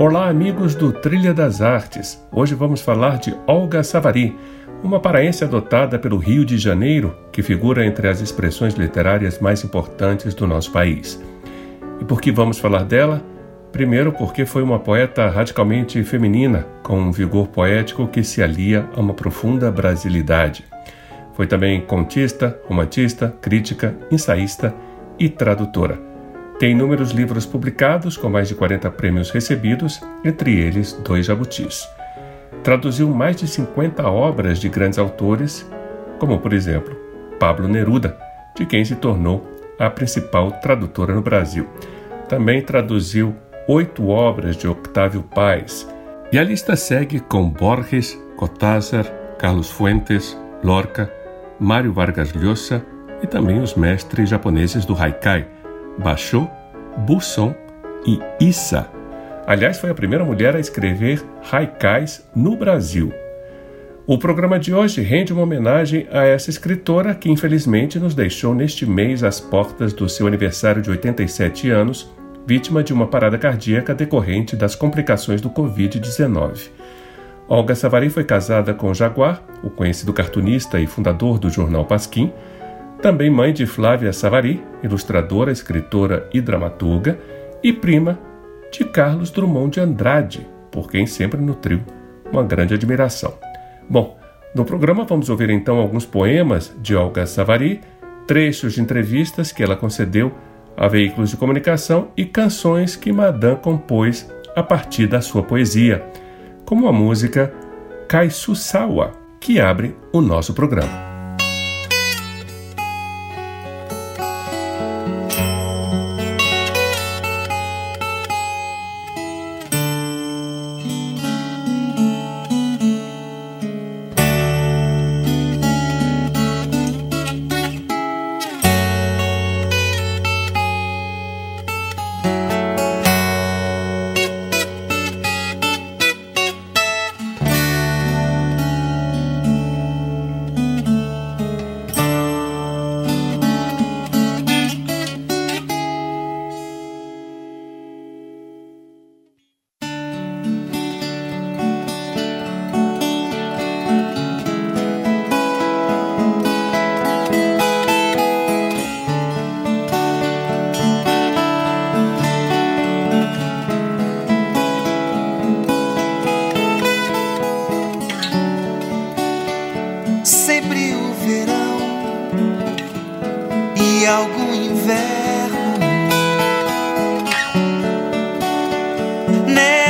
Olá, amigos do Trilha das Artes. Hoje vamos falar de Olga Savari, uma paraense adotada pelo Rio de Janeiro, que figura entre as expressões literárias mais importantes do nosso país. E por que vamos falar dela? Primeiro, porque foi uma poeta radicalmente feminina, com um vigor poético que se alia a uma profunda brasilidade. Foi também contista, romantista, crítica, ensaísta e tradutora. Tem inúmeros livros publicados, com mais de 40 prêmios recebidos, entre eles dois jabutis. Traduziu mais de 50 obras de grandes autores, como, por exemplo, Pablo Neruda, de quem se tornou a principal tradutora no Brasil. Também traduziu oito obras de Octávio Paz. E a lista segue com Borges, Cortázar, Carlos Fuentes, Lorca, Mário Vargas Llosa e também os mestres japoneses do Haikai, Basho, Busson e Issa. Aliás, foi a primeira mulher a escrever haikais no Brasil. O programa de hoje rende uma homenagem a essa escritora que infelizmente nos deixou neste mês às portas do seu aniversário de 87 anos, vítima de uma parada cardíaca decorrente das complicações do Covid-19. Olga Savari foi casada com Jaguar, o conhecido cartunista e fundador do jornal Pasquim, também mãe de Flávia Savari, ilustradora, escritora e dramaturga, e prima de Carlos Drummond de Andrade, por quem sempre nutriu uma grande admiração. Bom, no programa vamos ouvir então alguns poemas de Olga Savari, trechos de entrevistas que ela concedeu a veículos de comunicação e canções que Madame compôs a partir da sua poesia, como a música Kaisusawa, que abre o nosso programa.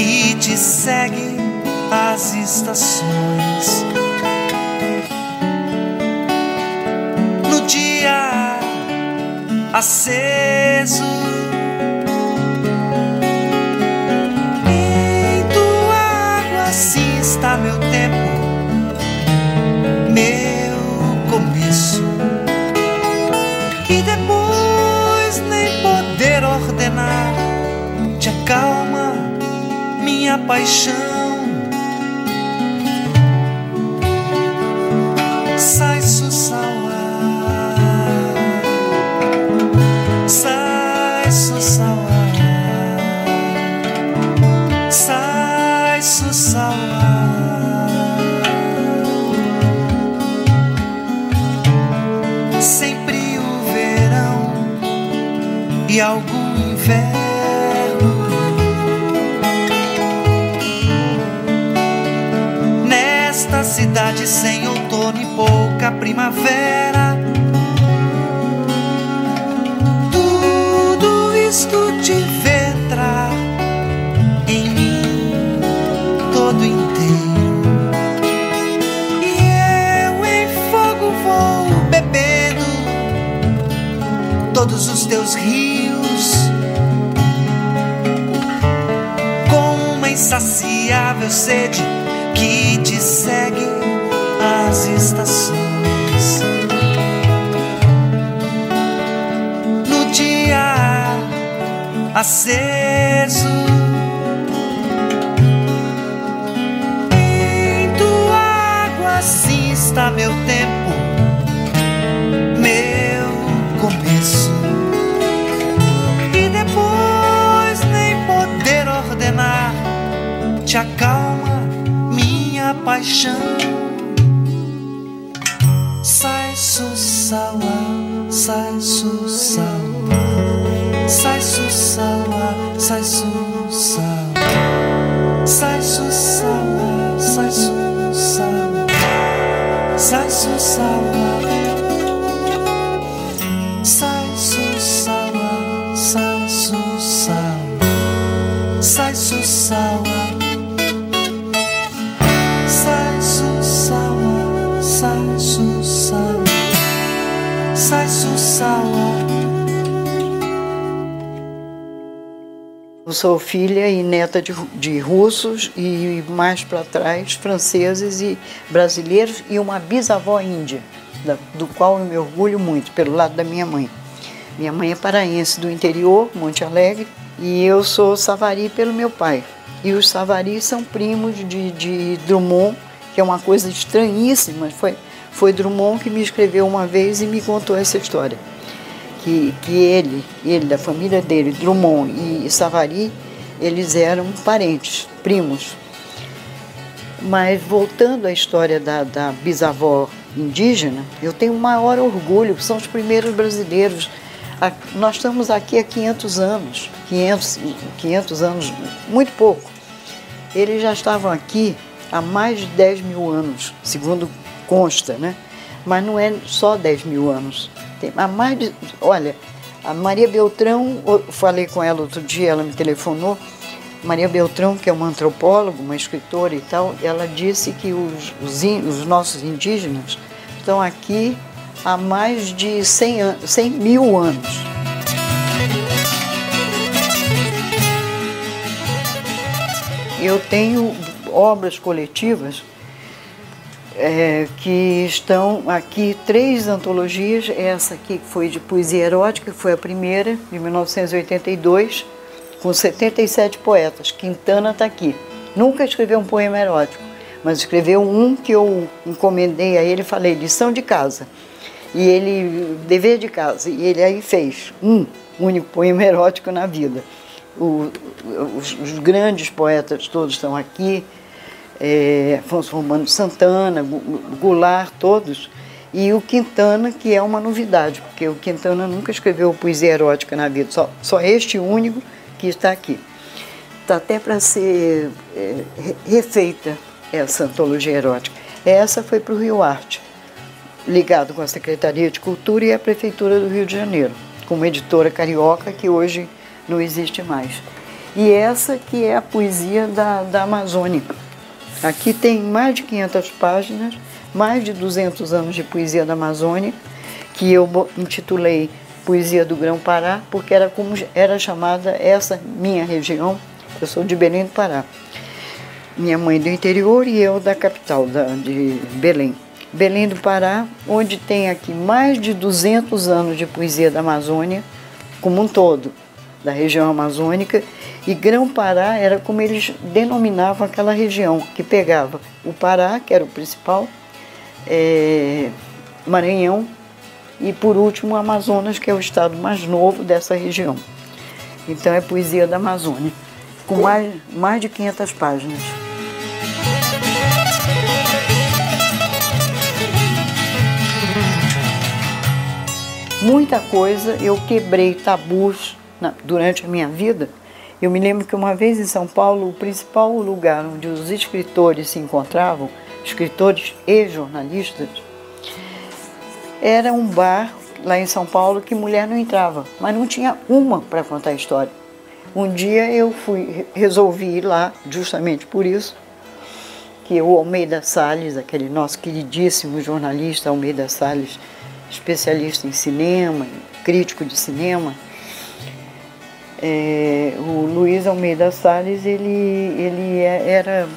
que te segue as estações. No dia aceso, em tua água assim está meu tempo, paixão. Cidade sem outono e pouca primavera. Tudo isto te vê em mim todo inteiro. E eu em fogo vou bebendo todos os teus rios. Com uma insaciável sede Sai sussala, sai sussala, sai sussala, sai sussala. Sou filha e neta de, de russos e mais para trás franceses e brasileiros e uma bisavó índia, da, do qual eu me orgulho muito, pelo lado da minha mãe. Minha mãe é paraense do interior, Monte Alegre, e eu sou savari pelo meu pai. E os savaris são primos de, de Drummond, que é uma coisa estranhíssima, foi foi Drummond que me escreveu uma vez e me contou essa história. Que, que ele, ele, da família dele, Drummond e Savary, eles eram parentes, primos. Mas voltando à história da, da bisavó indígena, eu tenho o maior orgulho, são os primeiros brasileiros. Nós estamos aqui há 500 anos, 500, 500 anos, muito pouco. Eles já estavam aqui há mais de 10 mil anos, segundo consta, né? Mas não é só 10 mil anos. Tem há mais de. Olha, a Maria Beltrão, falei com ela outro dia, ela me telefonou. Maria Beltrão, que é uma antropóloga, uma escritora e tal, ela disse que os, os, os nossos indígenas estão aqui há mais de 100, an 100 mil anos. Eu tenho obras coletivas é, que estão aqui três antologias. Essa aqui foi de poesia erótica, foi a primeira, de 1982, com 77 poetas. Quintana está aqui. Nunca escreveu um poema erótico, mas escreveu um que eu encomendei a ele, falei, lição de casa. E ele, dever de casa, e ele aí fez um único poema erótico na vida. O, os, os grandes poetas todos estão aqui, é, Afonso Romano Santana, Goulart, todos, e o Quintana, que é uma novidade, porque o Quintana nunca escreveu poesia erótica na vida, só, só este único que está aqui. Está até para ser é, refeita essa antologia erótica. Essa foi para o Rio Arte, ligado com a Secretaria de Cultura e a Prefeitura do Rio de Janeiro, com uma editora carioca que hoje não existe mais. E essa que é a poesia da, da Amazônia Aqui tem mais de 500 páginas, mais de 200 anos de poesia da Amazônia, que eu intitulei Poesia do Grão-Pará, porque era como era chamada essa minha região. Eu sou de Belém do Pará. Minha mãe do interior e eu da capital, da, de Belém. Belém do Pará, onde tem aqui mais de 200 anos de poesia da Amazônia, como um todo, da região amazônica, e Grão-Pará era como eles denominavam aquela região, que pegava o Pará, que era o principal, é, Maranhão e, por último, Amazonas, que é o estado mais novo dessa região. Então é poesia da Amazônia, com mais, mais de 500 páginas. Muita coisa eu quebrei tabus na, durante a minha vida Eu me lembro que uma vez em São Paulo, o principal lugar onde os escritores se encontravam, escritores e jornalistas, era um bar lá em São Paulo que mulher não entrava, mas não tinha uma para contar a história. Um dia eu fui, resolvi ir lá justamente por isso, que o Almeida Salles, aquele nosso queridíssimo jornalista Almeida Salles, especialista em cinema, crítico de cinema, é, o Luiz Almeida Salles, ele, ele é, era,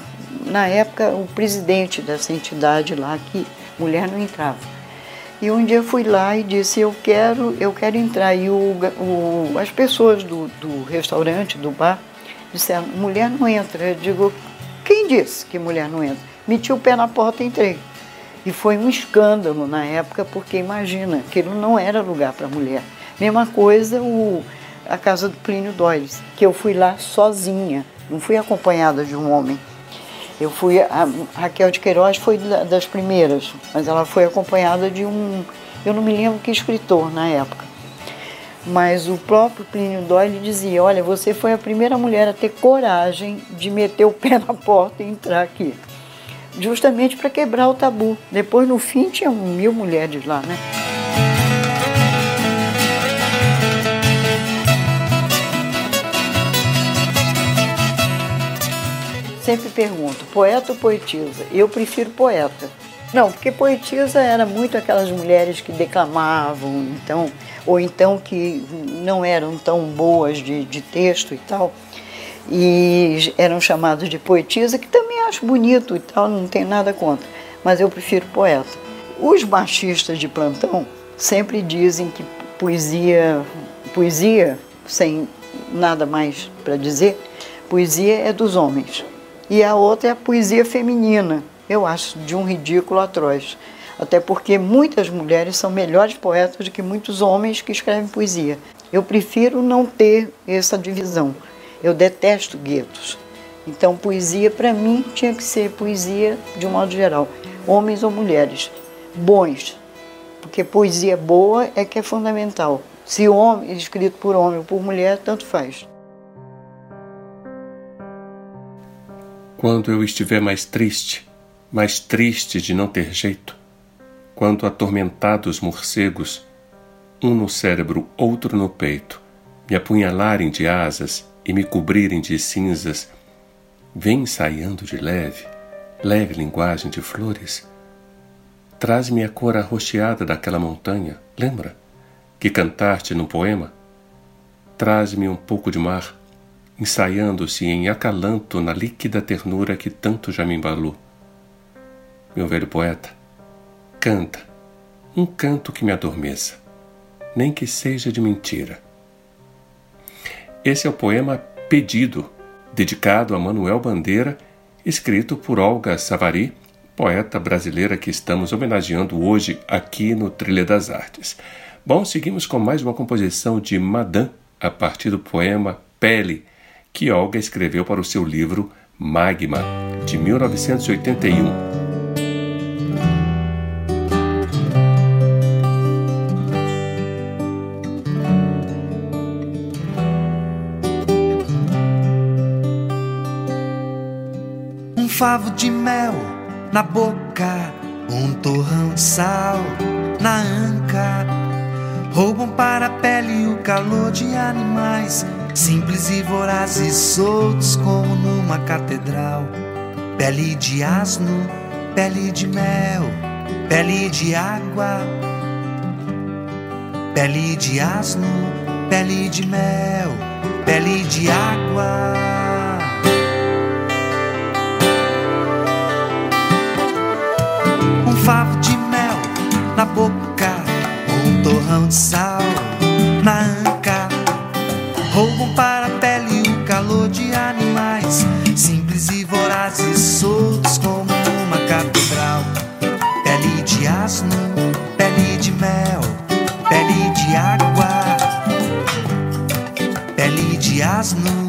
na época, o presidente dessa entidade lá, que mulher não entrava. E um dia fui lá e disse, eu quero, eu quero entrar. E o, o, as pessoas do, do restaurante, do bar, disseram, mulher não entra. Eu digo, quem disse que mulher não entra? Meti o pé na porta e entrei. E foi um escândalo na época, porque imagina, aquilo não era lugar para mulher. Mesma coisa o, a casa do Plínio Doyle, que eu fui lá sozinha, não fui acompanhada de um homem. Eu fui, a Raquel de Queiroz foi das primeiras, mas ela foi acompanhada de um, eu não me lembro que escritor na época. Mas o próprio Plínio Doyle dizia: Olha, você foi a primeira mulher a ter coragem de meter o pé na porta e entrar aqui. Justamente para quebrar o tabu. Depois, no fim, tinha mil mulheres lá, né? Sempre pergunto, poeta ou poetisa? Eu prefiro poeta. Não, porque poetisa era muito aquelas mulheres que declamavam, então, ou então que não eram tão boas de, de texto e tal, e eram chamadas de poetisa, que também acho bonito e tal, não tem nada contra, mas eu prefiro poeta. Os machistas de plantão sempre dizem que poesia, poesia, sem nada mais para dizer, poesia é dos homens e a outra é a poesia feminina. Eu acho de um ridículo atroz. Até porque muitas mulheres são melhores poetas do que muitos homens que escrevem poesia. Eu prefiro não ter essa divisão. Eu detesto guetos. Então, poesia para mim tinha que ser poesia de um modo geral, homens ou mulheres, bons, porque poesia boa é que é fundamental. Se homem escrito por homem ou por mulher, tanto faz. Quando eu estiver mais triste, mais triste de não ter jeito, quando atormentados morcegos, um no cérebro, outro no peito, me apunhalarem de asas e me cobrirem de cinzas, vem ensaiando de leve, leve linguagem de flores. Traz-me a cor arroxeada daquela montanha, lembra? Que cantaste num poema? Traz-me um pouco de mar, ensaiando-se em acalanto na líquida ternura que tanto já me embalou. Meu velho poeta, canta, um canto que me adormeça, nem que seja de mentira. Esse é o poema Pedido, dedicado a Manuel Bandeira, escrito por Olga Savari, poeta brasileira que estamos homenageando hoje aqui no Trilha das Artes. Bom, seguimos com mais uma composição de Madame a partir do poema Pele, que Olga escreveu para o seu livro Magma, de 1981. Um favo de mel na boca, um torrão de sal na anca. Roubam para a pele o calor de animais simples e vorazes, soltos como numa catedral. Pele de asno, pele de mel, pele de água. Pele de asno, pele de mel, pele de água. Um favo de mel na boca, torrão de sal na anca roubam para a pele o calor de animais, simples e vorazes, soltos como uma catedral. Pele de asno, pele de mel, pele de água, pele de asno,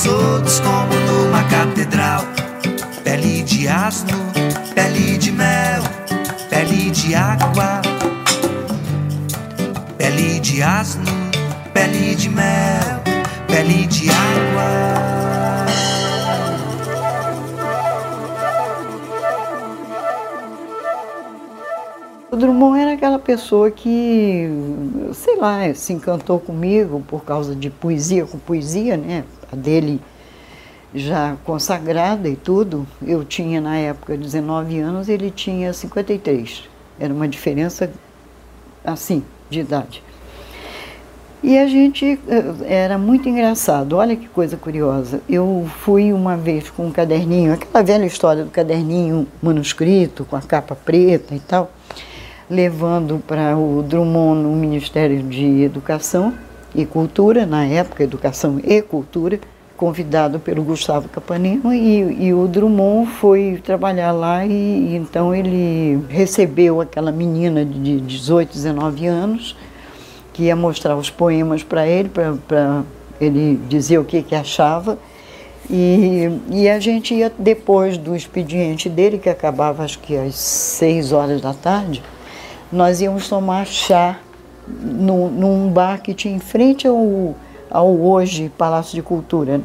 soltos como numa catedral. Pele de asno, pele de mel, pele de água. Pele de asno, pele de mel, pele de água. Drummond era aquela pessoa que, sei lá, se encantou comigo por causa de poesia com poesia, né? A dele já consagrada e tudo. Eu tinha na época 19 anos, ele tinha 53. Era uma diferença assim de idade. E a gente eh, era muito engraçado. Olha que coisa curiosa. Eu fui uma vez com um caderninho, aquela velha história do caderninho manuscrito com a capa preta e tal levando para o Drummond no Ministério de Educação e Cultura, na época, Educação e Cultura, convidado pelo Gustavo Capanino, e, e o Drummond foi trabalhar lá e, então ele recebeu aquela menina de 18, 19 anos, que ia mostrar os poemas para ele, para ele dizer o que, que achava, e, e, a gente ia, depois do expediente dele, que acabava acho que às seis horas da tarde, nós íamos tomar chá no, num bar que tinha em frente ao, ao hoje Palácio de Cultura, né?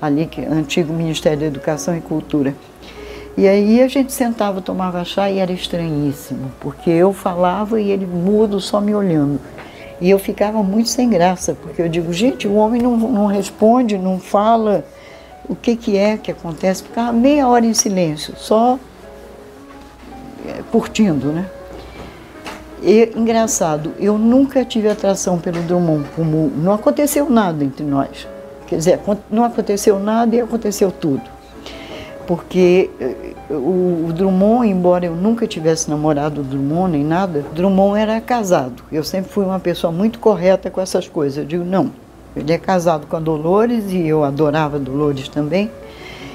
ali que antigo Ministério da Educação e Cultura. E aí a gente sentava, tomava chá e era estranhíssimo, porque eu falava e ele mudo só me olhando. E eu ficava muito sem graça, porque eu digo, gente, o homem não, não responde, não fala o que, que é que acontece. Ficava meia hora em silêncio, só eh, curtindo, né? E, engraçado, eu nunca tive atração pelo Drummond, como não aconteceu nada entre nós. Quer dizer, não aconteceu nada e aconteceu tudo. Porque eh, o, o Drummond, embora eu nunca tivesse namorado o Drummond nem nada, Drummond era casado. Eu sempre fui uma pessoa muito correta com essas coisas. Eu digo, não, ele é casado com a Dolores e eu adorava Dolores também.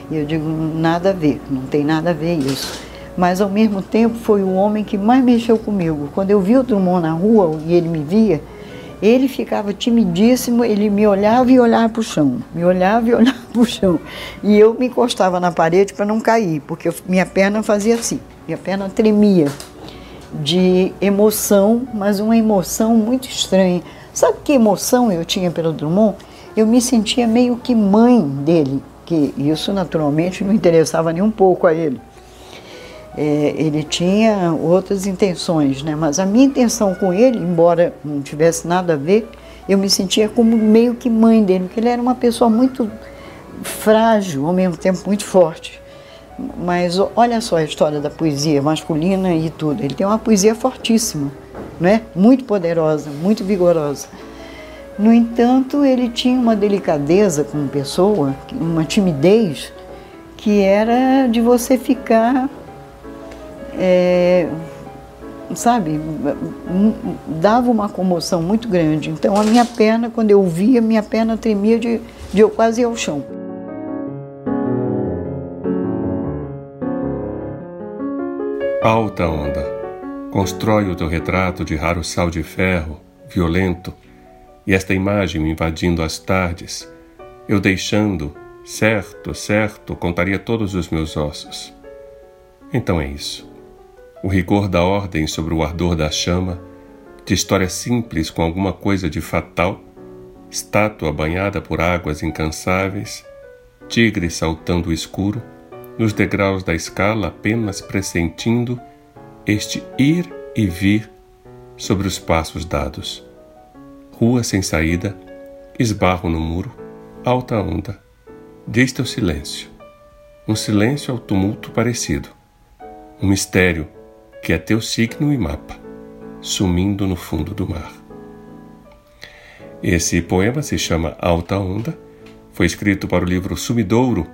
E eu digo, nada a ver, não tem nada a ver isso mas ao mesmo tempo foi o homem que mais mexeu comigo. Quando eu vi o Drummond na rua e ele me via, ele ficava timidíssimo, ele me olhava e olhava para o chão, me olhava e olhava para o chão. E eu me encostava na parede para não cair, porque minha perna fazia assim, minha perna tremia de emoção, mas uma emoção muito estranha. Sabe que emoção eu tinha pelo Drummond? Eu me sentia meio que mãe dele, que isso naturalmente não interessava nem um pouco a ele é, ele tinha outras intenções, né? mas a minha intenção com ele, embora não tivesse nada a ver, eu me sentia como meio que mãe dele, porque ele era uma pessoa muito frágil, ao mesmo tempo muito forte. Mas olha só a história da poesia masculina e tudo. Ele tem uma poesia fortíssima, né? muito poderosa, muito vigorosa. No entanto, ele tinha uma delicadeza como pessoa, uma timidez, que era de você ficar é, sabe, dava uma comoção muito grande. Então a minha perna, quando eu via, minha perna tremia de, de eu quase ir ao chão. Alta onda. Constrói o teu retrato de raro sal de ferro, violento, e esta imagem me invadindo as tardes, eu deixando, certo, certo, contaria todos os meus ossos. Então é isso o rigor da ordem sobre o ardor da chama, de história simples com alguma coisa de fatal, estátua banhada por águas incansáveis, tigre saltando o escuro, nos degraus da escala apenas pressentindo este ir e vir sobre os passos dados. Rua sem saída, esbarro no muro, alta onda, diz teu silêncio. Um silêncio ao tumulto parecido. Um mistério que é teu signo e mapa, sumindo no fundo do mar. Esse poema se chama Alta Onda, foi escrito para o livro Sumidouro,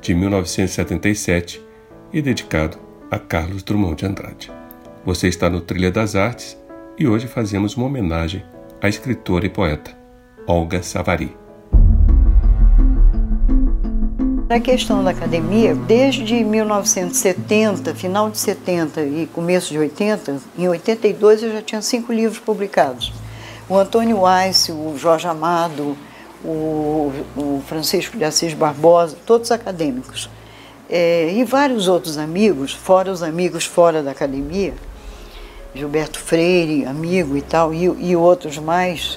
de 1977, e dedicado a Carlos Drummond de Andrade. Você está no Trilha das Artes e hoje fazemos uma homenagem à escritora e poeta Olga Savary. Na questão da academia, desde 1970, final de 70 e começo de 80, em 82 eu já tinha cinco livros publicados. O Antônio Weiss, o Jorge Amado, o, o Francisco de Assis Barbosa, todos acadêmicos. É, e vários outros amigos, fora os amigos fora da academia, Gilberto Freire, amigo e tal, e, e outros mais,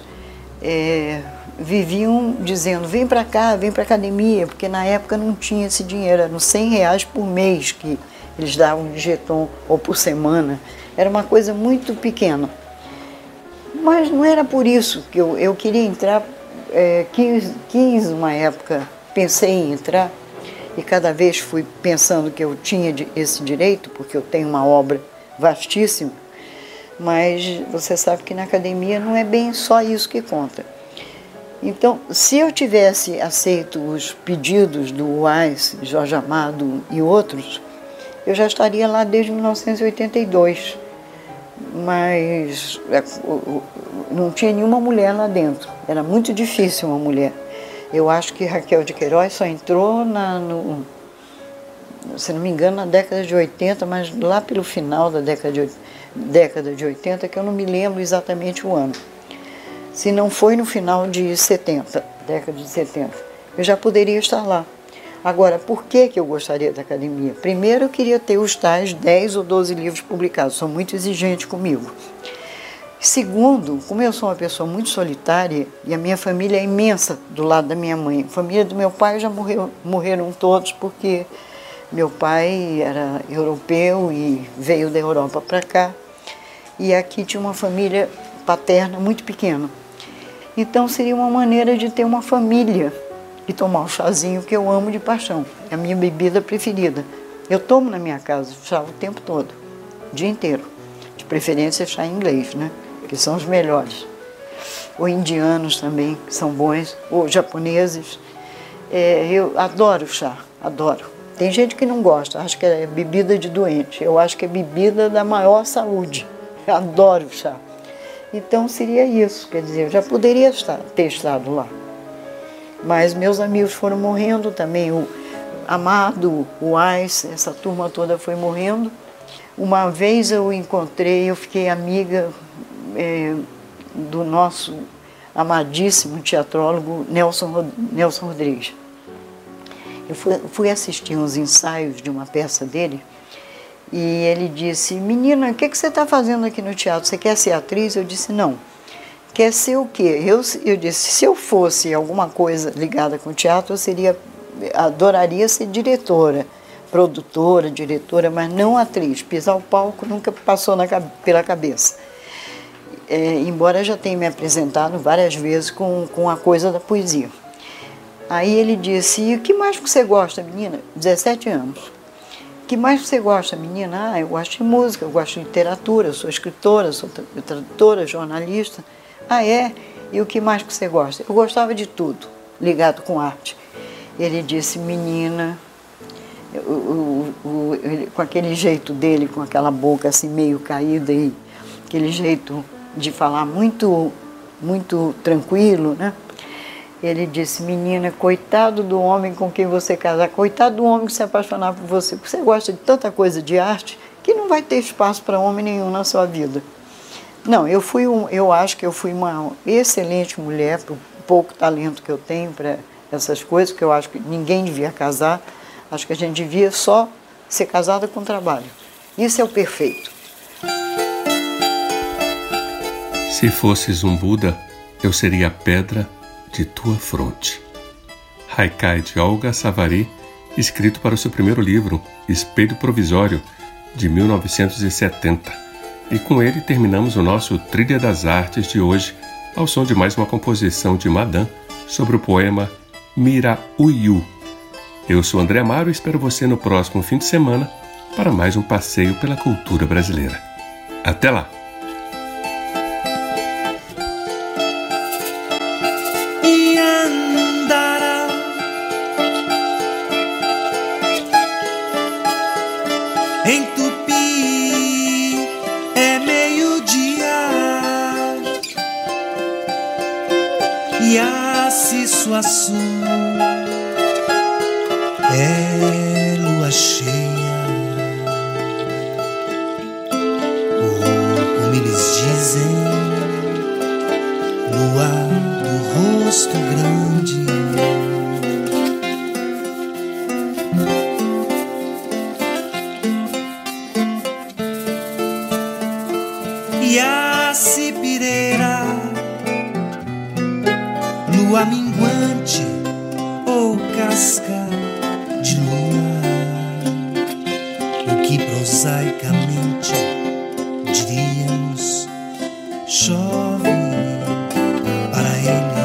é, viviam dizendo: vem para cá, vem para academia, porque na época não tinha esse dinheiro, eram 100 reais por mês que eles davam de jeton ou por semana. Era uma coisa muito pequena. Mas não era por isso que eu, eu queria entrar, é, quis, quis uma época, pensei em entrar, e cada vez fui pensando que eu tinha esse direito, porque eu tenho uma obra vastíssima, mas você sabe que na academia não é bem só isso que conta. Então, se eu tivesse aceito os pedidos do UAS, Jorge Amado e outros, eu já estaria lá desde 1982. Mas é, não tinha nenhuma mulher lá dentro. Era muito difícil uma mulher. Eu acho que Raquel de Queiroz só entrou na, no, se não me engano, na década de 80, mas lá pelo final da década de, década de 80, que eu não me lembro exatamente o ano se não foi no final de 70, década de 70. Eu já poderia estar lá. Agora, por que, que eu gostaria da academia? Primeiro, eu queria ter os tais 10 ou 12 livros publicados, sou muito exigente comigo. Segundo, como eu sou uma pessoa muito solitária e a minha família é imensa do lado da minha mãe, a família do meu pai já morreu, morreram todos porque meu pai era europeu e veio da Europa para cá. E aqui tinha uma família paterna muito pequena. Então seria uma maneira de ter uma família e tomar um chazinho que eu amo de paixão. É a minha bebida preferida. Eu tomo na minha casa chá o tempo todo, o dia inteiro. De preferência chá inglês, né? Que são os melhores. Ou indianos também, que são bons, ou japoneses. É, eu adoro chá, adoro. Tem gente que não gosta, acha que é bebida de doente. Eu acho que é bebida da maior saúde. Eu adoro chá. Então seria isso, quer dizer, eu já poderia estar, ter estado lá. Mas meus amigos foram morrendo também, o Amado, o Ais, essa turma toda foi morrendo. Uma vez eu encontrei, eu fiquei amiga é, do nosso amadíssimo teatrólogo Nelson, Nelson Rodrigues. Eu fui, fui assistir uns ensaios de uma peça dele e ele disse: Menina, o que, que você está fazendo aqui no teatro? Você quer ser atriz? Eu disse: Não. Quer ser o quê? Eu, eu disse: Se eu fosse alguma coisa ligada com teatro, eu seria, adoraria ser diretora, produtora, diretora, mas não atriz. Pisar o palco nunca passou na, pela cabeça. É, embora já tenha me apresentado várias vezes com, com a coisa da poesia. Aí ele disse: o que mais você gosta, menina? 17 anos que mais você gosta, menina? Ah, eu gosto de música, eu gosto de literatura, eu sou escritora, sou tradutora, jornalista. Ah, é? E o que mais que você gosta? Eu gostava de tudo ligado com arte. Ele disse, menina, o, o, o, ele, com aquele jeito dele, com aquela boca assim meio caída e aquele jeito de falar muito, muito tranquilo, né? Ele disse: Menina, coitado do homem com quem você casar, coitado do homem que se apaixonar por você, porque você gosta de tanta coisa de arte que não vai ter espaço para homem nenhum na sua vida. Não, eu fui um, eu acho que eu fui uma excelente mulher para o pouco talento que eu tenho para essas coisas, que eu acho que ninguém devia casar. Acho que a gente devia só ser casada com trabalho. Isso é o perfeito. Se fosses um Buda, eu seria pedra de tua fronte. Haikai de Olga Savari, escrito para o seu primeiro livro, Espelho Provisório, de 1970. E com ele terminamos o nosso Trilha das Artes de hoje, ao som de mais uma composição de Madame sobre o poema Mira Uyu. Eu sou André Amaro e espero você no próximo fim de semana para mais um passeio pela cultura brasileira. Até lá! Açu é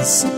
eles,